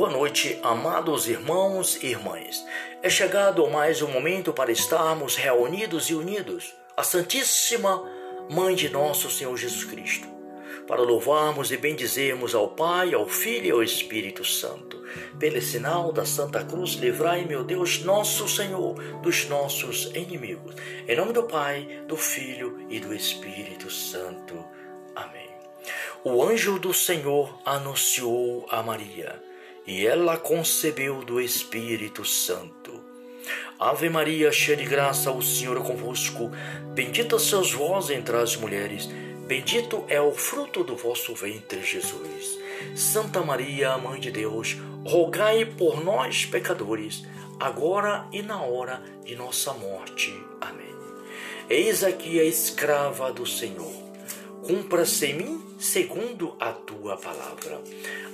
Boa noite, amados irmãos e irmãs. É chegado mais um momento para estarmos reunidos e unidos à Santíssima Mãe de nosso Senhor Jesus Cristo, para louvarmos e bendizermos ao Pai, ao Filho e ao Espírito Santo. Pelo sinal da Santa Cruz, livrai, meu Deus, nosso Senhor, dos nossos inimigos. Em nome do Pai, do Filho e do Espírito Santo. Amém. O anjo do Senhor anunciou a Maria, e ela concebeu do Espírito Santo. Ave Maria, cheia de graça, o Senhor é convosco. Bendita sois vós entre as mulheres, bendito é o fruto do vosso ventre, Jesus. Santa Maria, Mãe de Deus, rogai por nós, pecadores, agora e na hora de nossa morte. Amém. Eis aqui a escrava do Senhor cumpra-se em mim segundo a tua palavra.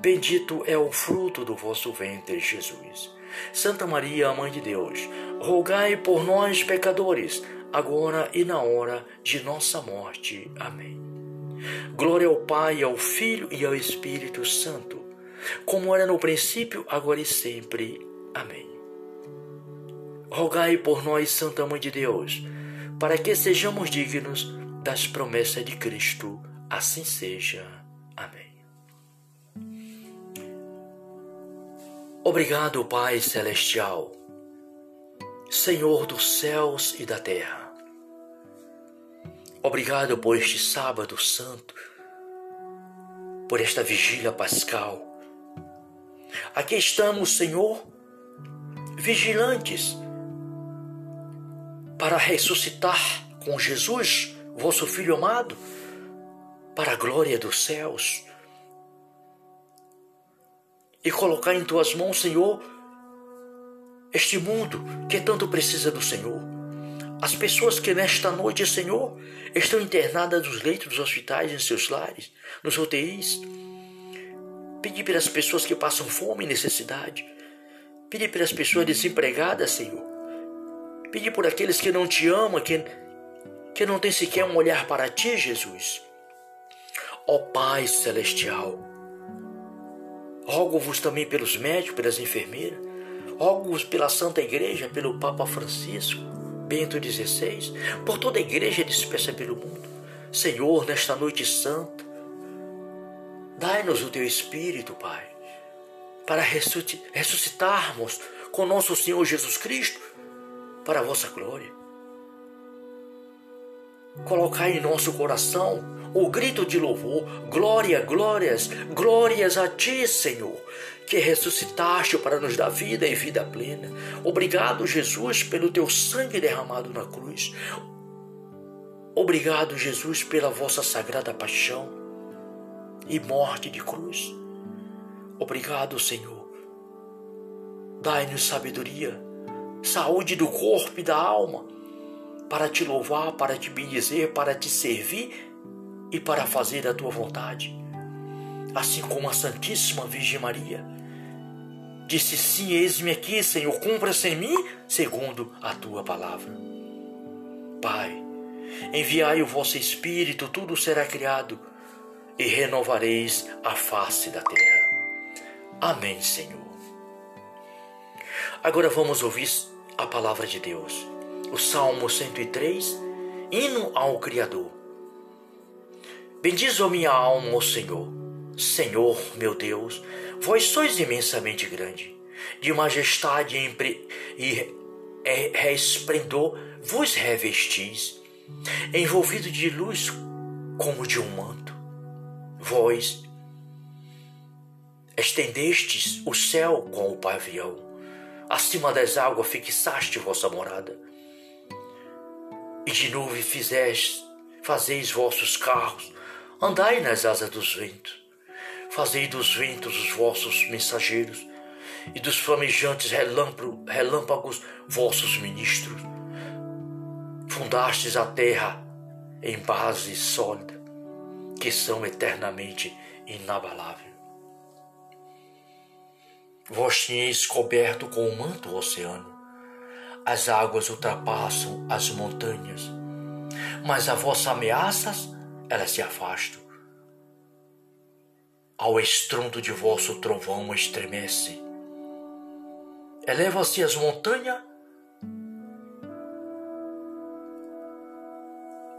Bendito é o fruto do vosso ventre, Jesus. Santa Maria, Mãe de Deus, rogai por nós, pecadores, agora e na hora de nossa morte. Amém. Glória ao Pai, ao Filho e ao Espírito Santo, como era no princípio, agora e sempre. Amém. Rogai por nós, Santa Mãe de Deus, para que sejamos dignos das promessas de Cristo. Assim seja. Amém. Obrigado, Pai Celestial, Senhor dos céus e da terra. Obrigado por este sábado santo, por esta vigília pascal. Aqui estamos, Senhor, vigilantes para ressuscitar com Jesus, vosso Filho amado, para a glória dos céus. E colocar em tuas mãos, Senhor, este mundo que tanto precisa do Senhor. As pessoas que nesta noite, Senhor, estão internadas nos leitos dos hospitais, em seus lares, nos UTIs. Pedir pelas pessoas que passam fome e necessidade. Pedir pelas pessoas desempregadas, Senhor Pedir por aqueles que não te amam, que, que não têm sequer um olhar para ti, Jesus. Ó oh, Pai Celestial, rogo-vos também pelos médicos, pelas enfermeiras, rogo-vos pela Santa Igreja, pelo Papa Francisco, Bento XVI, por toda a igreja dispersa pelo mundo. Senhor, nesta noite santa, dai-nos o teu Espírito, Pai, para ressuscitarmos com nosso Senhor Jesus Cristo para a vossa glória. Colocai em nosso coração o grito de louvor: Glória, glórias, glórias a ti, Senhor, que ressuscitaste para nos dar vida e vida plena. Obrigado, Jesus, pelo teu sangue derramado na cruz. Obrigado, Jesus, pela vossa sagrada paixão e morte de cruz. Obrigado, Senhor. Dai-nos sabedoria saúde do corpo e da alma, para te louvar, para te bendizer, para te servir e para fazer a tua vontade. Assim como a Santíssima Virgem Maria disse: Sim, eis-me aqui, Senhor, cumpra-se em mim segundo a tua palavra. Pai, enviai o vosso Espírito, tudo será criado e renovareis a face da terra. Amém, Senhor. Agora vamos ouvir a palavra de Deus. O Salmo 103, hino ao Criador. Bendizo a minha alma ao Senhor. Senhor, meu Deus, vós sois imensamente grande, de majestade e resplendor vos revestis, envolvido de luz como de um manto. Vós estendestes o céu com o pavião acima das águas fixaste vossa morada. E de nuvem fizeste, fazeis vossos carros, andai nas asas dos ventos, fazei dos ventos os vossos mensageiros, e dos flamejantes relâmpagos vossos ministros. Fundastes a terra em base sólida, que são eternamente inabaláveis. Vós tinhais coberto com o manto o oceano, as águas ultrapassam as montanhas, mas a vossas ameaças elas se afastam. Ao estrondo de vosso trovão estremece. Eleva-se as montanhas,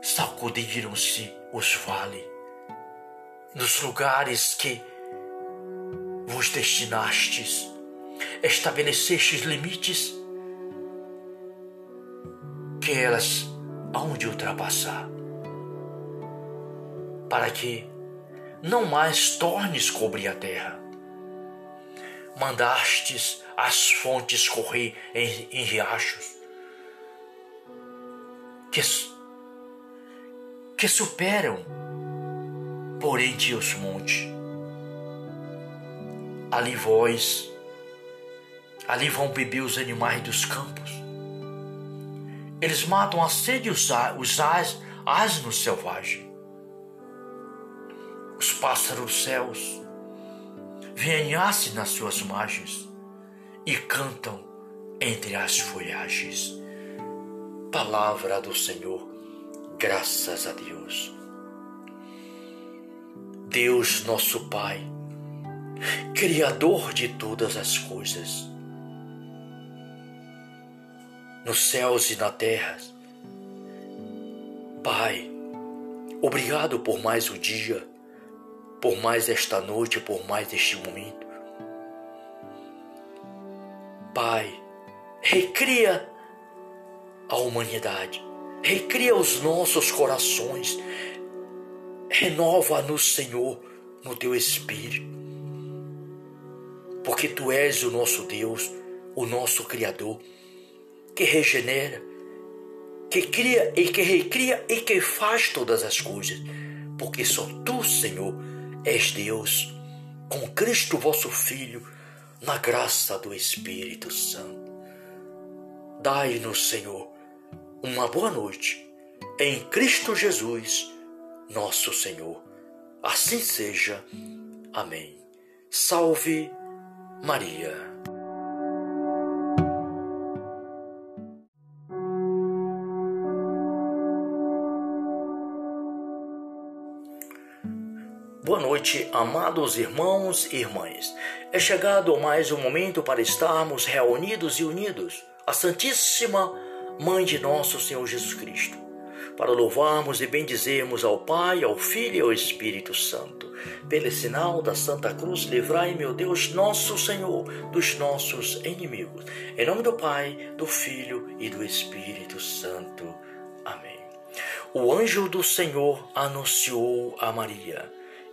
sacudiram-se os vales, nos lugares que vos destinastes, estabelecestes limites que elas hão de ultrapassar, para que não mais tornes cobrir a terra. Mandastes as fontes correr em, em riachos, que, que superam por entre os montes. Ali vós, ali vão beber os animais dos campos. Eles matam a sede os, os asnos selvagens pássaros céus venham-se nas suas margens e cantam entre as folhagens. Palavra do Senhor, graças a Deus. Deus, nosso Pai, Criador de todas as coisas, nos céus e na terra. Pai, obrigado por mais um dia por mais esta noite, por mais este momento. Pai, recria a humanidade, recria os nossos corações, renova-nos, Senhor, no teu espírito, porque tu és o nosso Deus, o nosso Criador, que regenera, que cria e que recria e que faz todas as coisas, porque só tu, Senhor, és Deus, com Cristo vosso Filho, na graça do Espírito Santo. Dai-nos, Senhor, uma boa noite, em Cristo Jesus, nosso Senhor. Assim seja. Amém. Salve Maria. Boa noite, amados irmãos e irmãs. É chegado mais um momento para estarmos reunidos e unidos à Santíssima Mãe de nosso Senhor Jesus Cristo, para louvarmos e bendizermos ao Pai, ao Filho e ao Espírito Santo. Pelo sinal da Santa Cruz, livrai, meu Deus, nosso Senhor, dos nossos inimigos. Em nome do Pai, do Filho e do Espírito Santo. Amém. O anjo do Senhor anunciou a Maria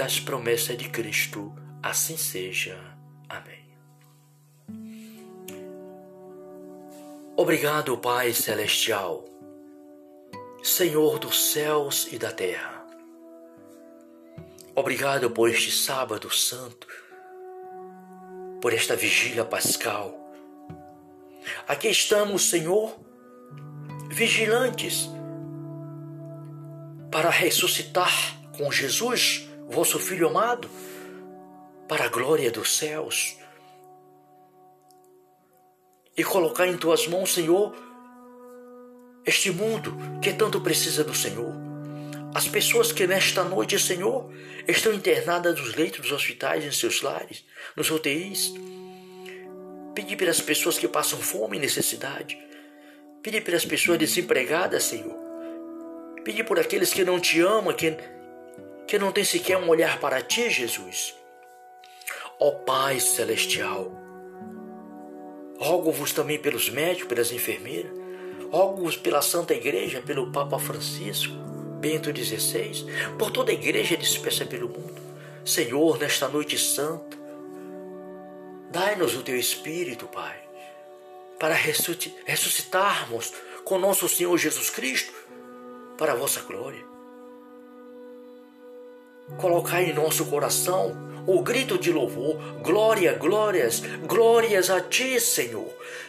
das promessas de Cristo. Assim seja. Amém. Obrigado, Pai Celestial, Senhor dos céus e da terra. Obrigado por este sábado santo, por esta vigília pascal. Aqui estamos, Senhor, vigilantes para ressuscitar com Jesus, vosso Filho amado, para a glória dos céus. E colocar em tuas mãos, Senhor, este mundo que tanto precisa do Senhor. As pessoas que nesta noite, Senhor, estão internadas nos leitos dos hospitais, em seus lares, nos UTIs. Pedir pelas pessoas que passam fome e necessidade. Pedir pelas pessoas desempregadas, Senhor. Pedir por aqueles que não te amam, que, que não têm sequer um olhar para ti, Jesus. Ó Pai Celestial, rogo-vos também pelos médicos, pelas enfermeiras, rogo-vos pela Santa Igreja, pelo Papa Francisco, Bento XVI, por toda a igreja dispersa pelo mundo. Senhor, nesta noite santa, dai-nos o teu Espírito, Pai, para ressuscitarmos com nosso Senhor Jesus Cristo para a vossa glória. Colocai em nosso coração o grito de louvor: Glória, glórias, glórias a ti, Senhor,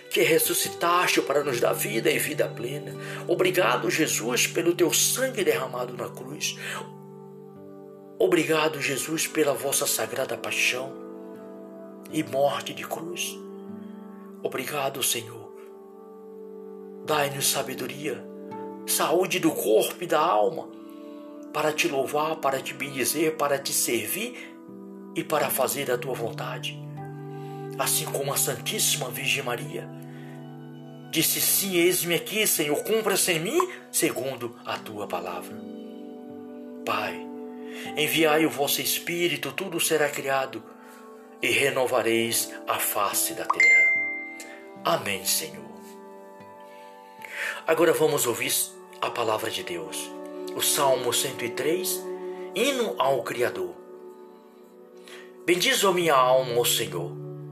que ressuscitaste para nos dar vida e vida plena. Obrigado, Jesus, pelo teu sangue derramado na cruz. Obrigado, Jesus, pela vossa sagrada paixão e morte de cruz. Obrigado, Senhor. Dai-nos sabedoria, saúde do corpo e da alma, para te louvar, para te bendizer, para te servir e para fazer a tua vontade. Assim como a Santíssima Virgem Maria Disse sim, eis-me aqui, Senhor, cumpra-se em mim segundo a tua palavra. Pai, enviai o vosso Espírito, tudo será criado, e renovareis a face da terra. Amém, Senhor. Agora vamos ouvir a palavra de Deus. O Salmo 103, hino ao Criador. Bendizo a minha alma, ó Senhor.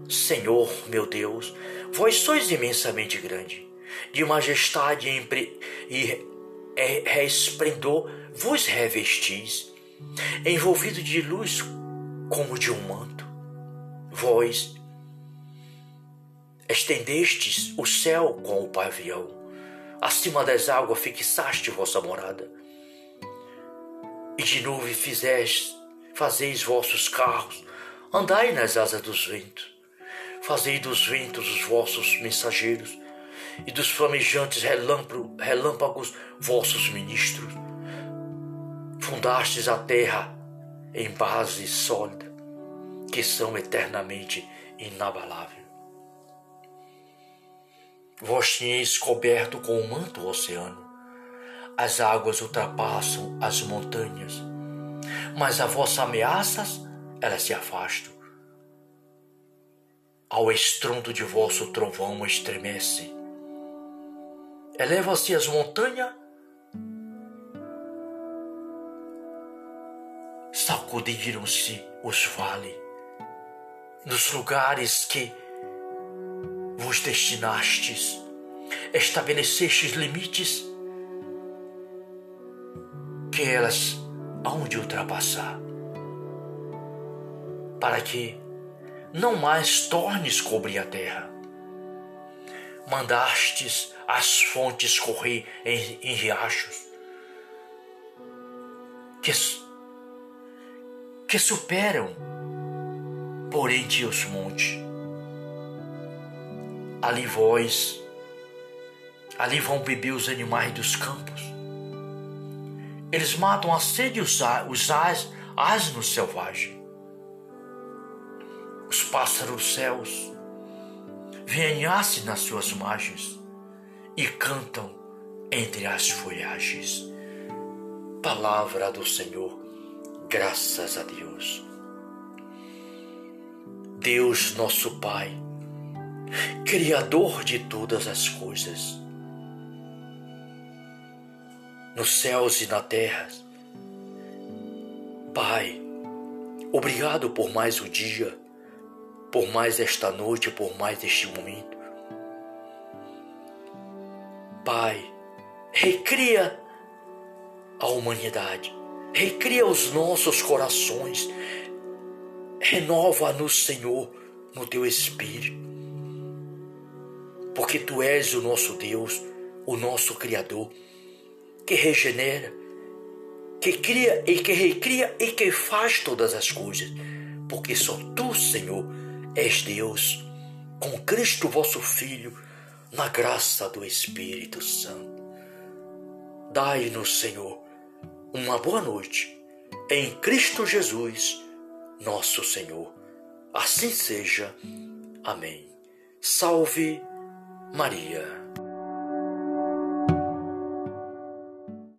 Senhor, meu Deus, Vós sois imensamente grande, de majestade e resplendor vos revestis, envolvido de luz como de um manto. Vós estendestes o céu com o pavião, acima das águas fixaste vossa morada, e de nuvem fizeste, fazeis vossos carros, andai nas asas dos ventos Fazei dos ventos os vossos mensageiros e dos flamejantes relâmpagos vossos ministros. Fundastes a terra em base sólida, que são eternamente inabaláveis. Vós tinhais coberto com o manto o oceano, as águas ultrapassam as montanhas, mas a vossas ameaças elas se afastam ao estrondo de vosso trovão estremece. Eleva-se as montanhas, sacudiram-se os vales, nos lugares que vos destinastes, estabelecestes limites que elas hão de ultrapassar, para que não mais tornes cobrir a terra. Mandastes as fontes correr em, em riachos, que, que superam por entre os montes. Ali vós, ali vão beber os animais dos campos. Eles matam a sede os, os asnos selvagens os pássaros céus venham-se nas suas margens e cantam entre as folhagens. Palavra do Senhor, graças a Deus. Deus, nosso Pai, Criador de todas as coisas, nos céus e na terra. Pai, obrigado por mais um dia por mais esta noite, por mais este momento. Pai, recria a humanidade, recria os nossos corações, renova-nos, Senhor, no teu espírito, porque tu és o nosso Deus, o nosso Criador, que regenera, que cria e que recria e que faz todas as coisas, porque só tu, Senhor, és Deus, com Cristo vosso Filho, na graça do Espírito Santo. Dai-nos, Senhor, uma boa noite em Cristo Jesus, nosso Senhor. Assim seja. Amém. Salve Maria.